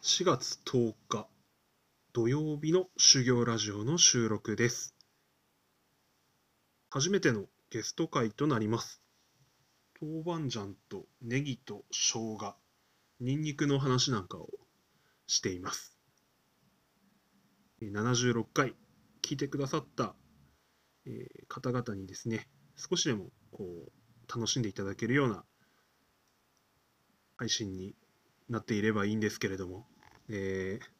4月10日土曜日の修行ラジオの収録です。初めてのゲスト会となります。豆板醤とネギと生姜、ニンニクの話なんかをしています。76回聞いてくださった、方々にですね、少しでもこう楽しんでいただけるような配信になっていればいいんですけれども、えー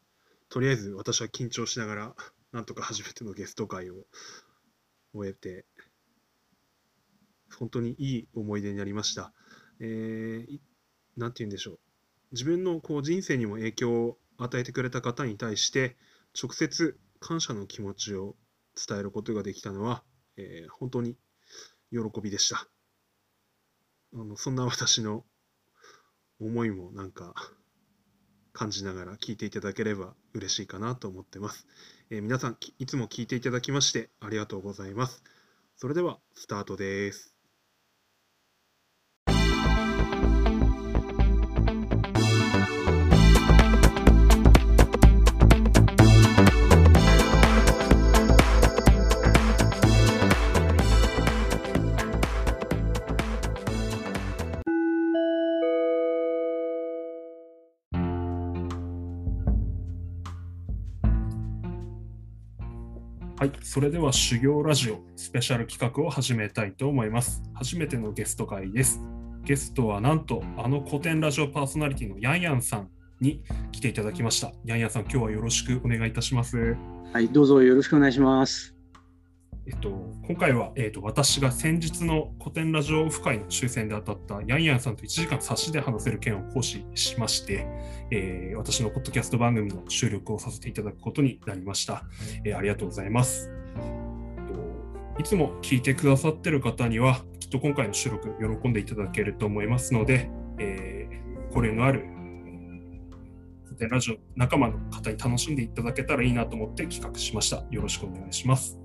とりあえず私は緊張しながら、なんとか初めてのゲスト会を終えて、本当にいい思い出になりました。えーなんて言うんでしょう。自分のこう人生にも影響を与えてくれた方に対して、直接感謝の気持ちを伝えることができたのは、えー本当に喜びでした。あのそんな私の思いもなんか感じながら聞いていただければ嬉しいかなと思ってます。えー皆さんいつも聞いていただきましてありがとうございます。それではスタートです。それでは修行ラジオスペシャル企画を始めたいと思います。初めてのゲスト会です。ゲストはなんとあの古典ラジオパーソナリティのヤンヤンさんに来ていただきました。ヤンヤンさん、今日はよろしくお願いいたします。はい、どうぞよろしくお願いします。えっと、今回は、えっと、私が先日の古典ラジオオフ会の抽選で当たったヤンヤンさんと1時間差しで話せる件を行使しまして、えー私のポッドキャスト番組の収録をさせていただくことになりました。えーありがとうございます。えっといつも聞いてくださってる方には、きっと今回の収録喜んでいただけると思いますので、えー、これのある古典ラジオ仲間の方に楽しんでいただけたらいいなと思って企画しました。よろしくお願いします。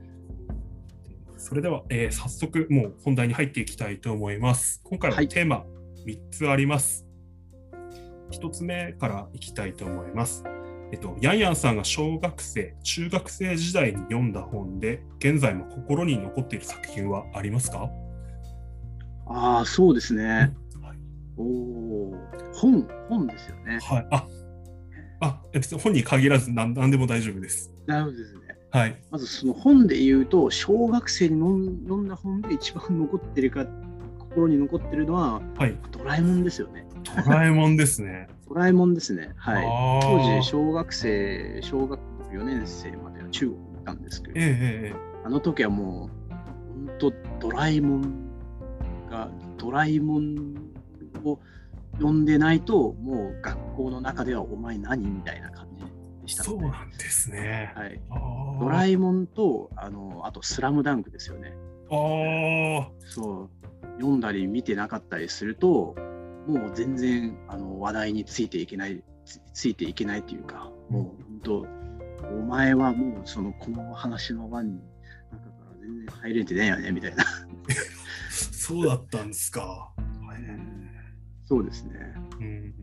それでは、えー早速もう本題に入っていきたいと思います。今回ははいテーマ3つあります。1つ目からいきたいと思います。えっと、ヤンヤンさんが小学生、中学生時代に読んだ本で、現在も心に残っている作品はありますか？ああ、そうですね。はいおお、本、本ですよね。はい。あ、あ、別に本に限らず何何でも大丈夫です。なるほどですね。はい。まずその本で言うと、小学生に読んだ本で一番残ってるか、心に残ってるのは、はい。ドラえもんですよね。ドラえもんですね。ドラえもんですね。はい。当時、小学生、小学校4年生までは中国にいたんですけど、えあの時はもう、本当ドラえもんが、ドラえもんを読んでないと、もう学校の中ではお前何みたいな感じしたそうなんですね。はい、ドラえもんと、あのあとスラムダンクですよね。あーそう、読んだり見てなかったりすると、もう全然あの話題についていけない、つついていけないというか、もう本当、お前はもうそのこの話の輪に中から全然入れてないよねみたいな。そうだったんですか。そうですね。うん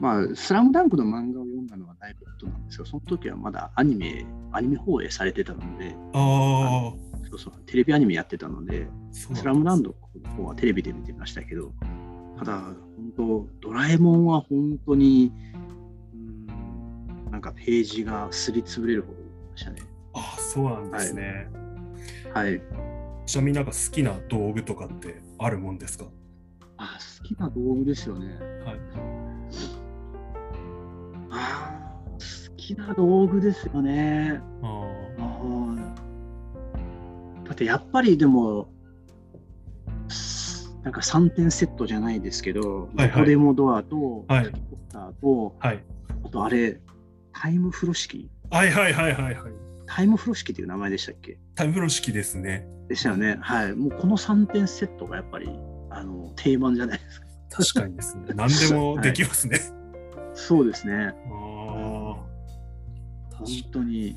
まあ、スラムダンクの漫画を読んだのはだいぶ後なんですよ。その時はまだアニメ、アニメ放映されてたので、ああ、そうそう、テレビアニメやってたので、そうスラムダンクの方はテレビで見てましたけど、ただ、本当、ドラえもんは本当に、うん、なんかページがすりつぶれるほどでしたね。あそうなんですね。はい。ちなみになんか好きな道具とかってあるもんですか？あ、好きな道具ですよね。はい。きな道具ですよね。ああーだってやっぱりでも、なんか3点セットじゃないですけど、はいはいどこでもドアと、はいハリーポッターと、あはい。あとあれ、タイム風呂敷はいはいはいはいはい。タイム風呂敷っていう名前でしたっけ？タイム風呂敷ですね。でしたよね。はい。もうこの3点セットがやっぱりあの定番じゃないですか。確かにですね。何でもできますね。そうですね。本当に、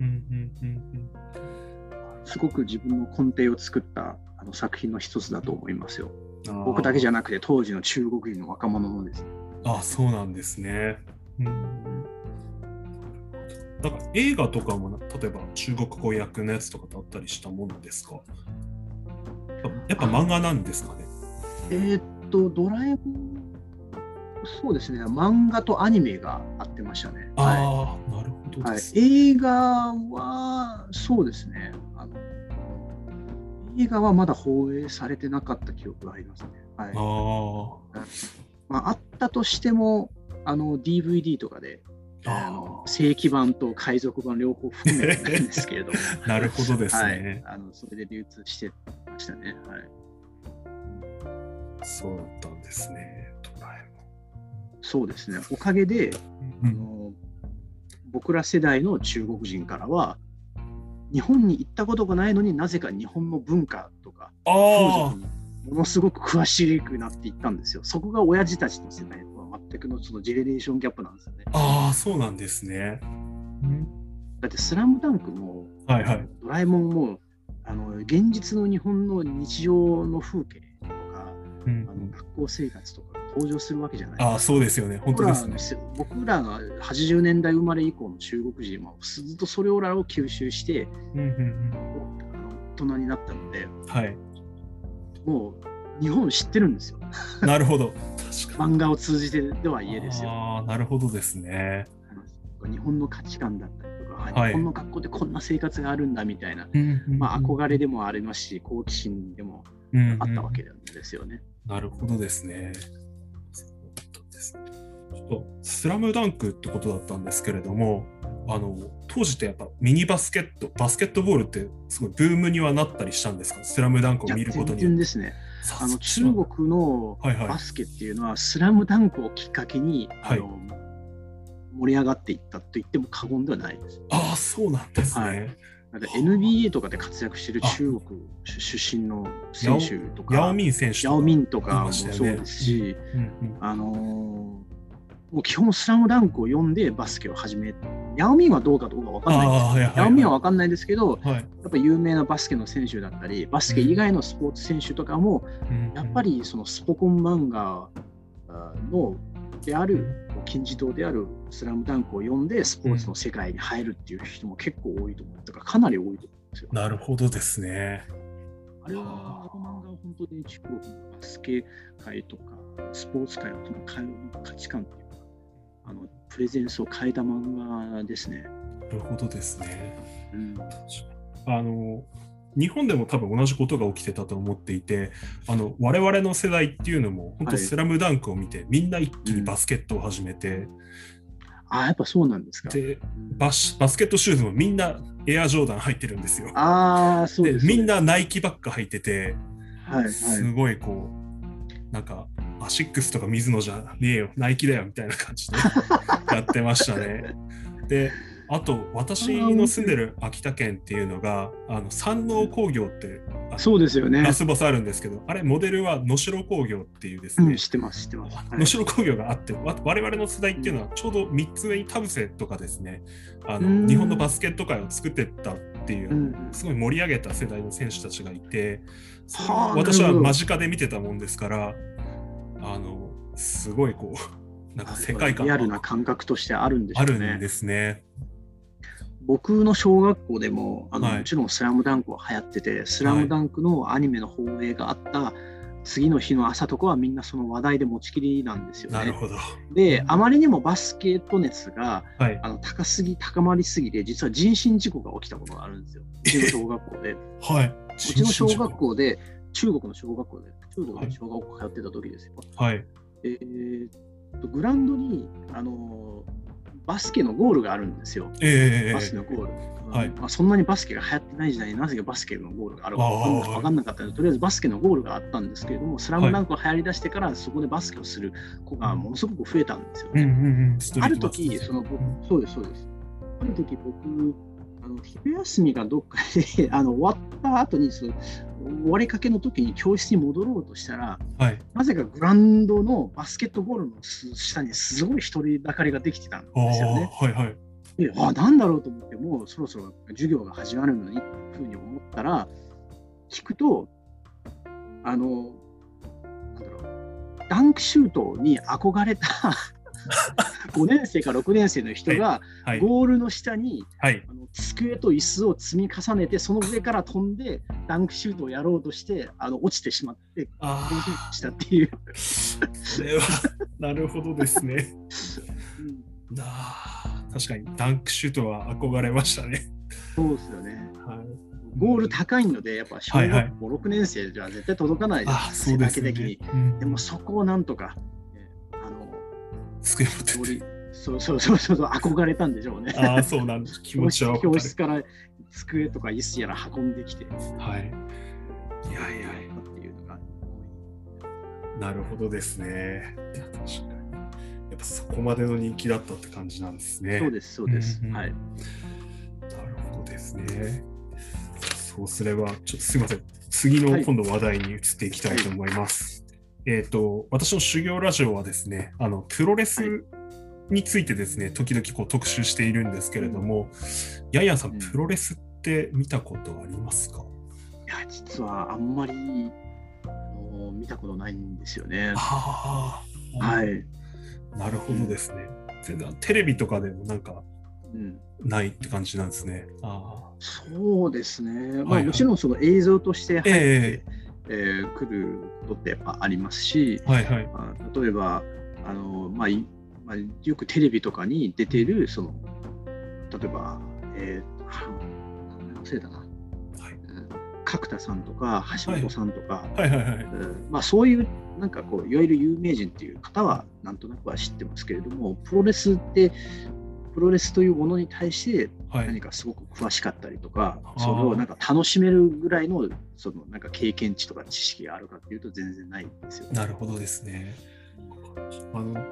うんうんうんすごく自分の根底を作ったあの作品の一つだと思いますよ。うん。僕だけじゃ。ゃなくて、当時の中国人の若者もですね。あそうなんですね。うんだから映画とかもな例えば中国語訳のやつとかだったりしたものですか？やっぱ漫画なんですかね？えーっと、ドラえもん、そうですね、漫画とアニメがあってましたね。はああ、なるほどいはい映画は、そうですねあの。映画はまだ放映されてなかった記憶がありますね。はいあまあ、あったとしても、あの DVD とかで、ああの正規版と海賊版両方含めてなんですけれども、あ、なるほどですはいね。、あのそれで流通してましたね。はい、そうだったんですね。そうですね、おかげで。うんあの僕ら世代の中国人からは、日本に行ったことがないのになぜか日本の文化とか風あ俗にものすごく詳しくなっていったんですよ。そこが親父たちの世代とは全くのそのジェネレーションギャップなんですよね。あ、ああ、そうなんですね。うんだって「スラムダンクもはいはい。ドラえもんもあの現実の日本の日常の風景とかうんあの学校生活とかが登場するわけじゃないああ、そうですよね。本当ですね。僕らが80年代生まれ以降の中国人はずっとそれをらを吸収してうんうんあの大人になったのでうんはい。もう日本知ってるんですよなるほど。確かに。漫画を通じてでは家ですよああ、なるほどですね。日本の価値観だったりとか、はい日本の学校でこんな生活があるんだみたいな、まあ、憧れでもありますし好奇心でもれあったわけなんですよね。なるほどですね。ちょっと、スラムダンクってことだったんですけれども、あの、当時ってやっぱミニバスケット、バスケットボールってすごいブームにはなったりしたんですか？スラムダンクを見ること全によって。然ですね。さあの中国のバスケっていうのは、スラムダンクをきっかけに、はいあの盛り上がっていったと言っても過言ではないです。ああ、そうなんですね。はい NBA とかで活躍してる中国出身の選手とか、ヤオミン選手とか。ヤオミンとかいもそうですし、うんうん。あのーもう基本スラムダンクを読んでバスケを始めヤオミンはどうかどうかわかんない。んです。ヤオミンはわかんないですけど、はい。やっぱ有名なバスケの選手だったり、バスケ以外のスポーツ選手とかも、やっぱり、りそのスポコン漫画あのである、金字塔であるスラムダンクを読んで、スポーツの世界に入るっていう人も結構多いと思う。だからかなり多いと思うんですよ。なるほどですね。あれは、あの漫画は本当に中国のバスケ界とか、スポーツ界の価値観っていうか、あのプレゼンスを変えた漫画ですね。なるほどですね。うん、あの日本でも多分同じことが起きてたと思っていてあの我々の世代っていうのも本当はいスラムダンクを見て、みんな一気にバスケットを始めて、ああ、やっぱそうなんですか。でバスバスケットシューズもみんなエアジョーダン入ってるんですよ。ああ、そうでです。みんなナイキばっか履いてて、はいはいすごいこうなんかアシックスとか水野じゃねえよナイキだよみたいな感じでやってましたね。であと私の住んでる秋田県っていうのがあの山王工業ってそうですよねラ。スボスあるんですけどあれモデルは能代工業っていうですね、うん、知ってます、知ってます。はい能代工業があってわ我々の世代っていうのはちょうど3つ上に田臥とかですねあのうん日本のバスケット界を作ってったっていう、うんすごい盛り上げた世代の選手たちがいて私は間近で見てたもんですからあのすごいこうなんか世界観リアルな感覚としてあるんでしょあうね。るんですね。僕の小学校でもあの、はいもちろん「スラムダンクは流行ってて「スラムダンクのアニメの放映があった次の日の朝とかはみんなその話題で持ちきりなんですよね。なるほど。であまりにもバスケット熱がはい。あの高すぎ高まりすぎて実は人身事故が起きたことがあるんですよ。うちの小学校で。うはい。うちの小学校で中国の小学校で中国の小学校通ってた時ですよ。はい。えーっとグラウンドにあのバスケのゴールがあるんですよ。ええバスケのゴール。はいまあ、そんなにバスケが流行ってない時代になぜかバスケのゴールがあるか分かんなかんなかったので、とりあえずバスケのゴールがあったんですけれども、スラムダンクが流行りだしてから、そこでバスケをする子がものすごく増えたんですようんうんね。うん。ある時、その僕そうです、そうです。ある時僕、あの昼休みがどっかであの終わった後にその終わりかけの時に教室に戻ろうとしたら、はい。なぜかグラウンドのバスケットゴールの下にすごい一人だかりができてたんですよね。はいはい。で、あ、なんだろうと思って、もうそろそろ授業が始まるのにっていうふうに思ったら、聞くと、あの、なんだろう、ダンクシュートに憧れた 5年生か6年生の人がはい。ゴールの下にはい。あの机と椅子を積み重ねてその上から飛んでダンクシュートをやろうとしてあの落ちてしまってあしたっていう、あ、それは、なるほどですね。うんあー確かに、ダンクシュートは憧れましたね。そうですよね。はい。ゴール高いので、やっぱ小はいはい学校6年生じゃ絶対届かないです、あそうですね背丈的に。。うんでもそこをなんとか、机持ってて。そうそうそうそう憧れたんでしょうね。ああ、そうなんです。気持ちは教室から机とか椅子やら運んできて、はい。いやいやいや。っていうのが。なるほどですね。確かに。やっぱそこまでの人気だったって感じなんですね。そうです、そうです。うんうんはい。なるほどですね。そうすれば、ちょっとすみません。次のはい今度話題に移っていきたいと思います。えっ、と、私の修行ラジオはですね、あの、プロレスについてですね、時々こう特集しているんですけれども、ヤンヤンさん、うんプロレスって見たことありますか、いや、実はあんまりあの見たことないんですよね。ああ、はい。なるほどですね。全然テレビとかでもなんかうん、ないって感じなんですね。あそうですね。まあ、はいはいもちろんその映像として入って、ええー来ることってやっぱありますし、あ、はいはい。まあ、例えばあの、まあいまあ、よくテレビとかに出てるその例えば、えー、忘れたな、はいうん角田さんとか橋本さんとか、はいはいはい。うんまあ、そういうなんかこういわゆる有名人っていう方はなんとなくは知ってますけれどもプロレスってプロレスというものに対してはい何かすごく詳しかったりとか、あーそれをなんか楽しめるぐらいのそのなんか経験値とか知識があるかっていうと全然ないんですよね。なるほどですね。あの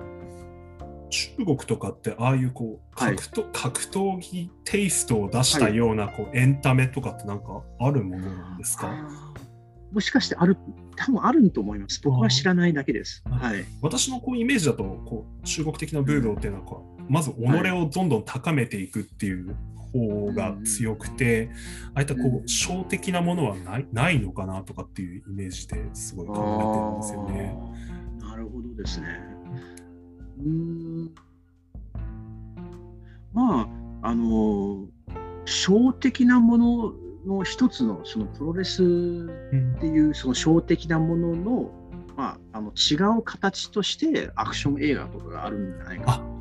中国とかってああいうこうはい格闘,、格闘技テイストを出したようなこうエンタメとかってなんかあるものなんですか？もしかしてある、多分あると思います。僕は知らないだけです。はい。私のこうイメージだとこう中国的なブードっていうのはこうまず己をどんどん高めていくっていう方が強くて、ああいったこうんう小的なものはないないのかなとかっていうイメージですごい考えてるんですよね。なるほどですね。うーん。まあ、あの、小的なものの一つのそのプロレスうんっていうその小的なものの,、まあ、あの違う形としてアクション映画とかがあるんじゃないかあ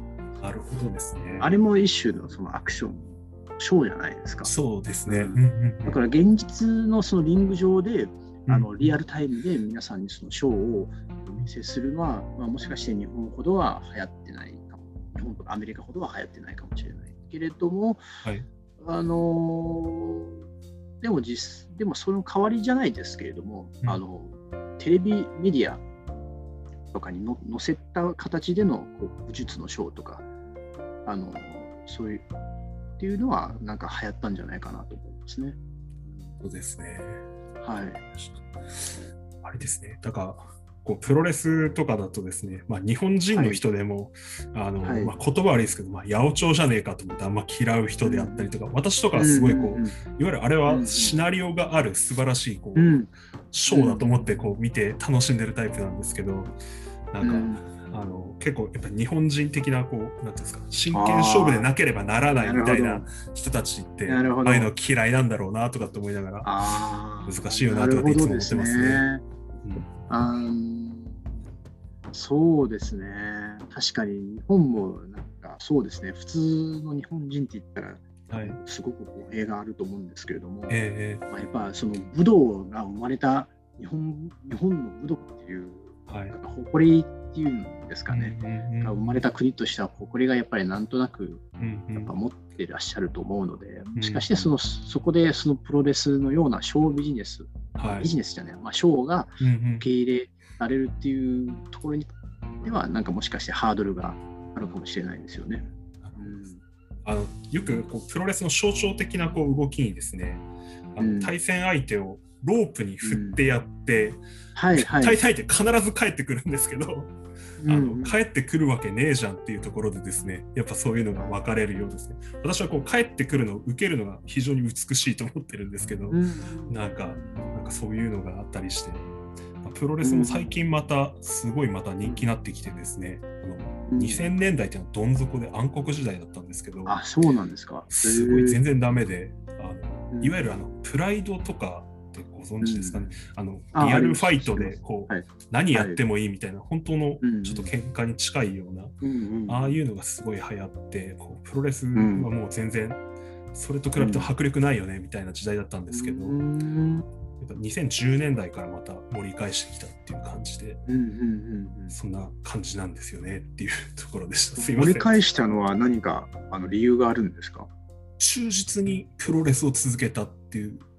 なるほどですね。あれも一種のそのアクションショーじゃないですか。そうですね。だから現実のそのリング上であのうんリアルタイムで皆さんにそのショーをお見せするのは、まあ、もしかして日本ほどは流行ってないかも日本とかアメリカほどは流行ってないかもしれないけれども、はいあのーでも実でもその代わりじゃないですけれども、うんあのテレビメディアとかにの載せた形でのこう武術のショーとかあのそういうっていうのはなんか流行ったんじゃないかなと思いますね。そうですね。はい。あれですね。だから、こうプロレスとかだとですね、まあ、日本人の人でも、あのはいまあ、言葉悪いですけど、まあ、八百長じゃねえかと思ってあんま嫌う人であったりとか、私とかはすごいこう、うんいわゆるあれはうんうんシナリオがある素晴らしいこう、うんうんショーだと思ってこう見て楽しんでるタイプなんですけど、なんか、うんあの結構やっぱ日本人的なこうなんていうんですか真剣勝負でなければならないみたいな人たちってああいうの嫌いなんだろうなとかって思いながら、難しいよなとかっていつも思ってますねそうですね。確かに日本もなんかそうですね。普通の日本人って言ったらはい。すごくこう映画あると思うんですけれども、ええ。まあ、やっぱその武道が生まれた日本日本の武道っていうはい。誇りっていうんですかね。うんうんうんが生まれた国としては誇りがやっぱりなんとなくうんうん。やっぱ持ってらっしゃると思うので、もしかしてそのそこでそのプロレスのようなショービジネス、はい。ビジネスじゃない、まあ、ショーがうんうん。受け入れられるっていうところにでは、なんかもしかしてハードルがあるかもしれないですよね。うん。あのよくこうプロレスの象徴的なこう動きにですねあの、うん。対戦相手をロープに振ってやって、はいはい。対戦相手必ず帰ってくるんですけど、うんあの帰ってくるわけねえじゃんっていうところでですねやっぱそういうのが分かれるようですね。私はこう帰ってくるのを受けるのが非常に美しいと思ってるんですけど、うん。なんかなんかそういうのがあったりして、まあプロレスも最近またすごいまた人気になってきてですね、あの2000年代っていうのはどん底で暗黒時代だったんですけど、あ、そうなんですか。すごい全然ダメで、あのうん。いわゆるあのプライドとかってご存知ですかね、あのあリアルファイトでこう、はい。何やってもいいみたいな、本当のうんちょっと喧嘩に近いような、ああいうのがすごい流行って、こうプロレスはもう全然、それと比べて迫力ないよねみたいな時代だったんですけど、うん。やっぱ2010年代からまた盛り返してきたっていう感じで、そんな感じなんですよねっていうところでした。すいません。盛り返したのは何かあの理由があるんですか？忠実にプロレスを続けたっていうはい。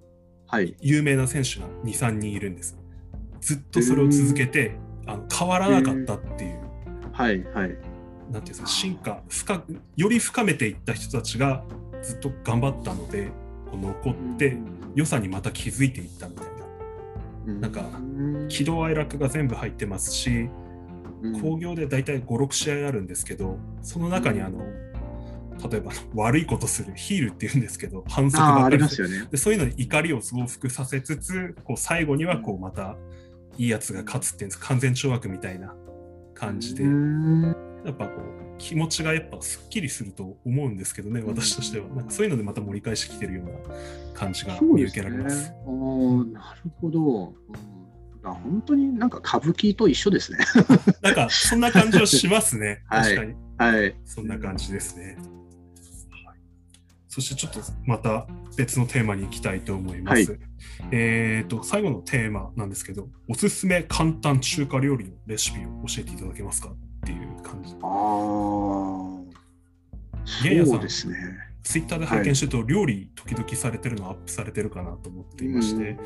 有名な選手が2、3人いるんです。ずっとそれを続けて、あの変わらなかったっていう、はいはい。なんていうんですか、進化深く、より深めていった人たちがずっと頑張ったので、こう残って、良さにまた気づいていったみたいな。なんかうん喜怒哀楽が全部入ってますし、うん興行で大体5、6試合あるんですけど、その中にあの、例えば悪いことするヒールっていうんですけど、反則ばっかりすよね。でそういうのに怒りを増幅させつつ、こう最後にはこうまたいいやつが勝つっていうんです完全懲悪みたいな感じで、うんやっぱこう気持ちがやっぱすっきりすると思うんですけどね、私としては。なんかそういうのでまた盛り返してきてるような感じが見受けられます。ね。おーなるほど。本当になんか歌舞伎と一緒ですね。なんかそんな感じはしますね。はい確かに。はい。そんな感じですね。はいそしてちょっとまた別のテーマに行きたいと思います。はえっ、と、最後のテーマなんですけど、おすすめ簡単中華料理のレシピを教えていただけますかっていう感じ。ああ。そうですね。ツイッターで拝見してると、料理時々されてるのアップされてるかなと思っていまして、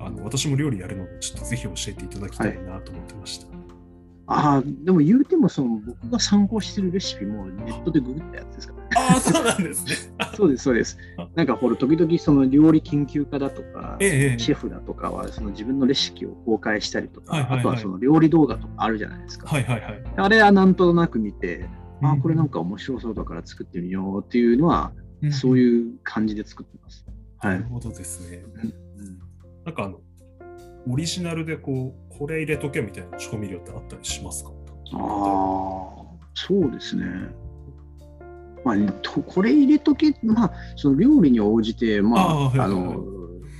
あの私も料理やるので、ちょっとぜひ教えていただきたいなと思ってました。ああ、でも言うてもその僕が参考してるレシピもネットでググったやつですからね。ああ、そうなんですね。そうです、そうです。なんかほら、時々その料理研究家だとか、ええええシェフだとかはその自分のレシピを公開したりとか、はいはいはいあとはその料理動画とかあるじゃないですか。はいはいはい。あれはなんとなく見て、あうんこれなんか面白そうだから作ってみようっていうのは、うんそういう感じで作ってます。はないる。ほどですね。なんかあの、オリジナルでこう、これ入れとけみたいな調味料ってあったりしますか？ああ、そうですね。まあ、とこれ入れとけ、まあ、その料理に応じて、まあ、あいの、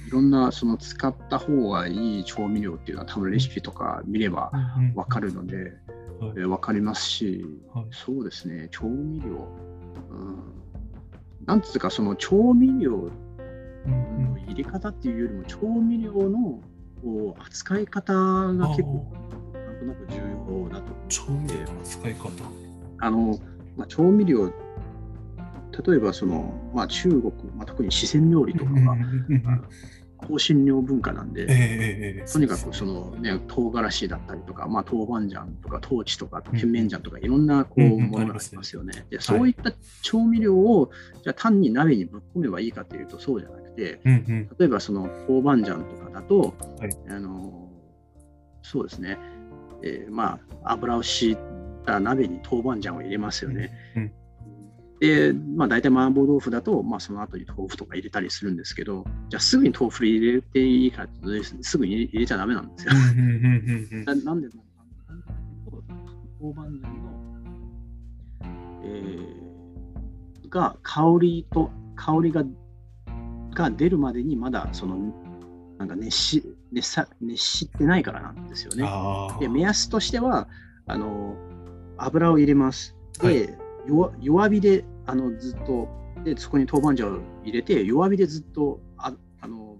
いろんなその使った方がいい調味料っていうのは多分レシピとか見ればわかるので、はい。えーわかりますし、はい。そうですね、調味料。うん、なんつうか、その調味料うん。の入れ方っていうよりも、調味料のこう扱い方が結構、なんとなく重要だと。調味料の使い方。あの、まあ、調味料、例えばその、まあ、中国、まあ、特に四川料理とかはうんうんうんうん香辛料文化なんで、ええええとにかくその、ね、唐辛子だったりとか、まあ、豆板醤とか、トーチとか、甜麺醤とか、いろんなこうものがありますねますよね。でそういった調味料を、じゃあ単に鍋にぶっ込めばいいかというと、そうじゃなくて、うんうん例えばその豆板醤とかだと、はいあのそうですね、えーまあ、油を敷いた鍋に豆板醤を入れますよね。うんで、まあ、大体麻婆豆腐だと、まあ、その後に豆腐とか入れたりするんですけど、じゃあすぐに豆腐入れていいかっていうとすぐに入れちゃダメなんですよ。ななんでなんかと豆板醤の、えーが香りと香りがが出るまでにまだそのなんか熱し熱さ熱してないからなんですよね。で目安としてはあの油を入れます。で、はい弱弱火であのずっとでそこに豆板醤を入れて弱火でずっとああの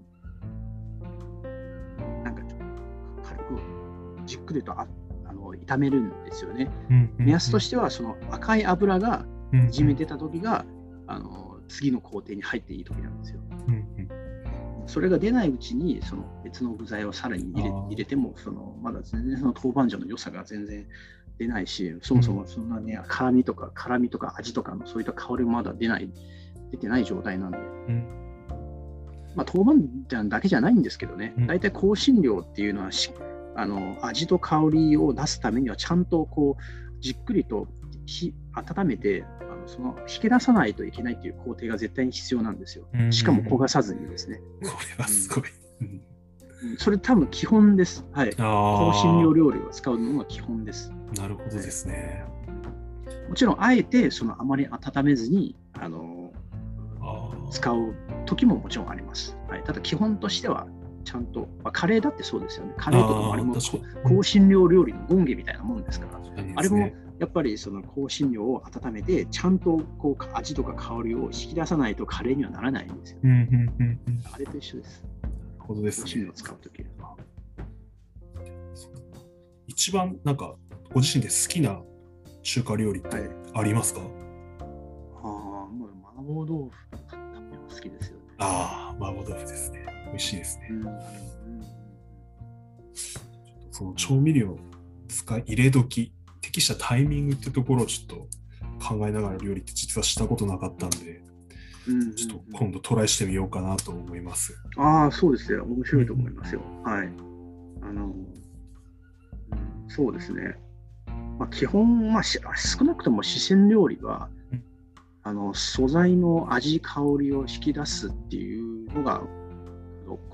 なんかちょっと軽くじっくりとああの炒めるんですよね。目安としてはその赤い油がてじめ出た時があの次の工程に入っていい時なんですよ。それが出ないうちにその別の具材をさらに入れ入れてもそのまだ全然その豆板醤の良さが全然出ないしそもそもそんなね辛みとか辛みとか味とかのそういった香りもまだ出ない出てない状態なんで、まあ、豆板醤だけじゃないんですけどね。うん。大体香辛料っていうのはしあの味と香りを出すためにはちゃんとこうじっくりと火温めてあのその引き出さないといけないっていう工程が絶対に必要なんですよ。しかも焦がさずにですね。これはすごい。うんうんそれ多分基本です。はい。あ香辛料料理を使うのが基本です。あ、なるほどですね。もちろん、あえてそのあまり温めずにあの使う時ももちろんあります。はい、ただ基本としては、ちゃんと、まあ、カレーだってそうですよね。カレーとかもあれも香辛料料理の権下みたいなもんですから、あれもやっぱりその香辛料を温めて、ちゃんとこう味とか香りを引き出さないとカレーにはならないんですよ。うんうんうんうん。なあれと一緒です。るほどですね香辛料を。使うときは。一番なんかご自身で好きな中華料理ってはいありますか、ああ、もう麻婆豆腐好きですよね。ああ、麻婆豆腐ですね。美味しいですね。うんうんその調味料使い入れ時、適したタイミングってところをちょっと考えながら料理って実はしたことなかったんで、うんうんちょっと今度トライしてみようかなと思います。ああ、そうですね。面白いと思いますよ。はい。あの、うんそうですね。まあ、基本、まあ、し少なくとも四川料理はうん、あの素材の味、香りを引き出すっていうのが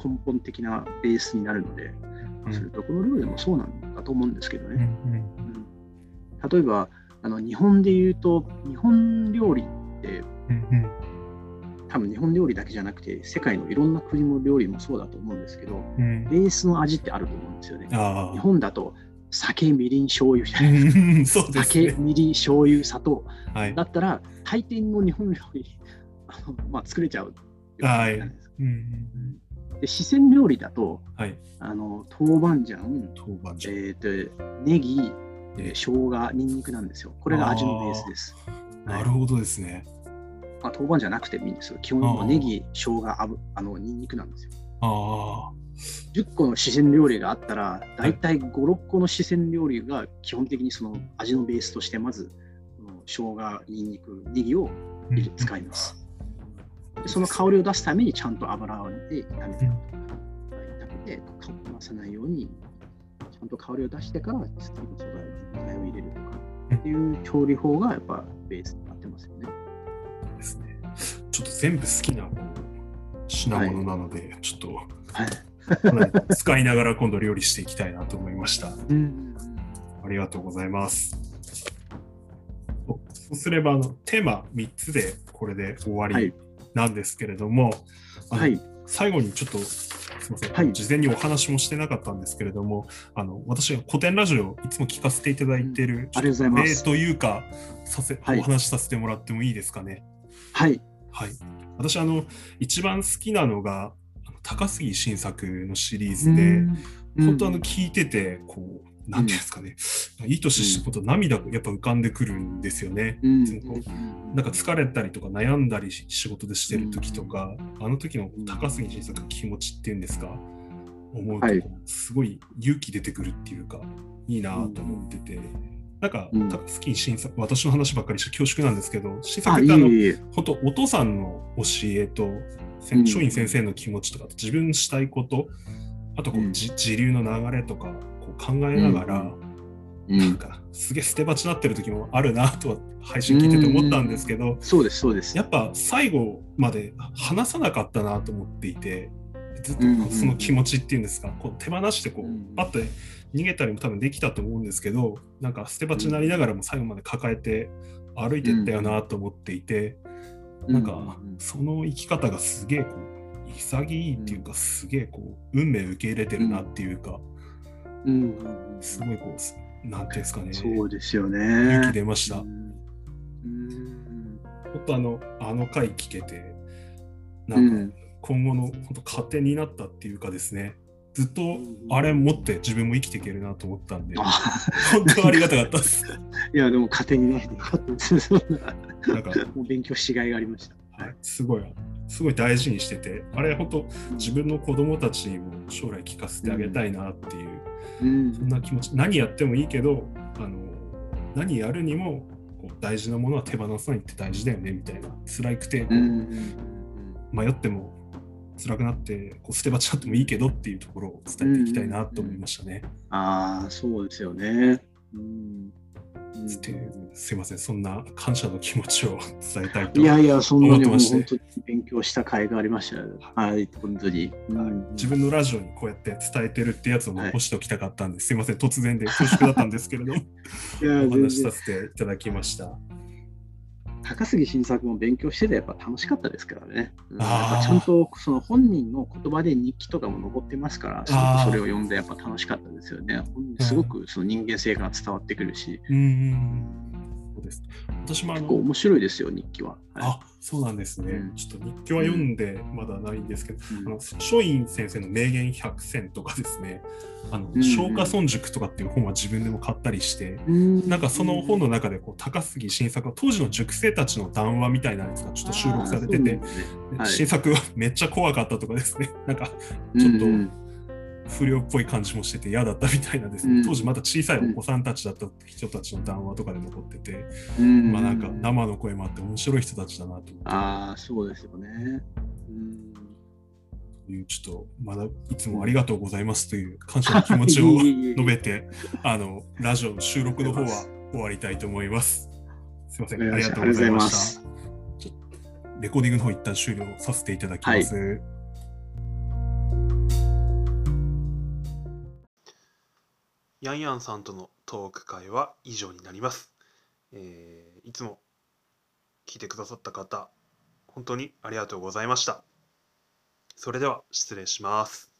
根本的なベースになるので、うんそれどこの料理もそうなんだと思うんですけどうんね。うん例えばあの、日本で言うと、日本料理って、多分日本料理だけじゃなくて、世界のいろんな国の料理もそうだと思うんですけど、うんうんベースの味ってあると思うんですよね。あ日本だと酒、みりん、醤油じゃあ、ないですか。うん そうです酒、ね。みりん、醤油、砂糖。はいだ。ったら、大抵の日本料理 あの、まあ、作れちゃうっていうことじゃないですか。うんうんうんで四川料理だと、はい。あの豆板醤、豆板醤。えー、とネギ、えー生姜、ニンニクなんですよ。これが味のベースです。はいなるほどですね。まあ、豆板醤なくてもいいんですよ。基本はネギ、生姜、あぶあのニンニクなんですよ。ああ、10個の四川料理があったら、大体5、6個の四川料理が基本的にその味のベースとして、まず、生姜、ニンニク、ネギを使います。でその香りを出すためにちゃんと油を入れて炒めて、うん炒めて、かき回さないように、ちゃんと香りを出してから次の素材を入れるとかっていう調理法がやっぱベースになってますよね。ちょっと全部好きな品物なので、ちょっとはい。使いながら今度料理していきたいなと思いました。うんありがとうございます。おそうすればあのテーマ3つでこれで終わりはいなんですけれども、はい。最後にちょっとすみません、はい事前にお話もしてなかったんですけれども、あの私が古典ラジオをいつも聞かせていただいている、う例というかさせ、はいお話しさせてもらってもいいですかね？はい。はい、私あの一番好きなのが高杉晋作のシリーズで、本当あの聞いててこうなんていうんですかね、いい年してこと涙がやっぱ浮かんでくるんですよね。うん。なんか疲れたりとか悩んだりし仕事でしてる時とか、あの時の高杉晋作の気持ちっていうんですか、思うとすごい勇気出てくるっていうか、いいなと思ってて、なんかうん。高杉晋作、私の話ばっかりして恐縮なんですけど、晋あ、い作ってあの。本当お父さんの教えと、せうん。ん松陰先生の気持ちとか、自分したいこと、あとこう、うん。じ時流の流れとかこう考えながら、うんなんかすげえ捨て鉢になってる時もあるなとは配信聞いてて思ったんですけど、そうです、そうです。やっぱ最後まで話さなかったなと思っていて、ずっとうんうんその気持ちっていうんですか、こう手放してこうん。う、パッと逃げたりも多分できたと思うんですけど、なんか捨て鉢になりながらも最後まで抱えて歩いてったよなと思っていて、なんかその生き方がすげえこう潔いっていうか、すげえこう運命受け入れてるなっていうか、うん、うんすごいこう、なんていうんですかね、そうですよね。勇気出ました。うんうんほん。とあの、あの回聞けて、なうん。か今後の本当糧になったっていうかですね、ずっとんあれ持って自分も生きていけるなと思ったんで、あ本当ありがたかったです。いや、でも糧になってよかったです。なんか、もう勉強しがいがありました。はい、すごい、すごい大事にしてて、あれ本当自分の子供たちにも将来聞かせてあげたいなっていう、うんそんな気持ち、何やってもいいけど、あの何やるにもこう大事なものは手放さないって大事だよねみたいな、辛くて迷っても辛くなってこう捨て鉢あってもいいけどっていうところを伝えていきたいなと思いましたね。ああ、そうですよね。うんすいません、そんな感謝の気持ちを伝えたいといやいや、そんなにも本当に勉強した甲斐がありましたよ。はい、本当に。うん自分のラジオにこうやって伝えてるってやつを残しておきたかったんで、すいません、突然で恐縮だったんですけれども、いや、お話しさ。せていただきました。高杉晋作も勉強しててやっぱ楽しかったですからね。うんやっぱちゃんとその本人の言葉で日記とかも残ってますから、それを読んでやっぱ楽しかったですよね。すごくその人間性が伝わってくるし、うんです。私もあの、結構面白いですよ、日記は。はい。あそうなんですね。うん。ちょっと日記は読んでまだないんですけど、うん。あの書院先生の名言百選とかですね、あの、うん松下村塾とかっていう本は自分でも買ったりして、うんなんかその本の中でこう高杉晋作の当時の塾生たちの談話みたいなやつがちょっと収録されてて、ね。はい。新作はめっちゃ怖かったとかですね、なんかちょっとうんうん不良っぽい感じもしてて嫌だったみたいなですね、うん当時まだ小さいお子さんたちだった人たちの談話とかで残ってて、うんまあなんか生の声もあって面白い人たちだなと思って。ああ、そうですよね。うんいうちょっとまだいつもありがとうございますという感謝の気持ちを 述べて、あのラジオの収録の方は終わりたいと思います。すいません、ありがとうございました。レコーディングの方一旦終了させていただきます。ヤンヤンさんとのトーク会は以上になります。えーいつも聞いてくださった方、本当にありがとうございました。それでは失礼します。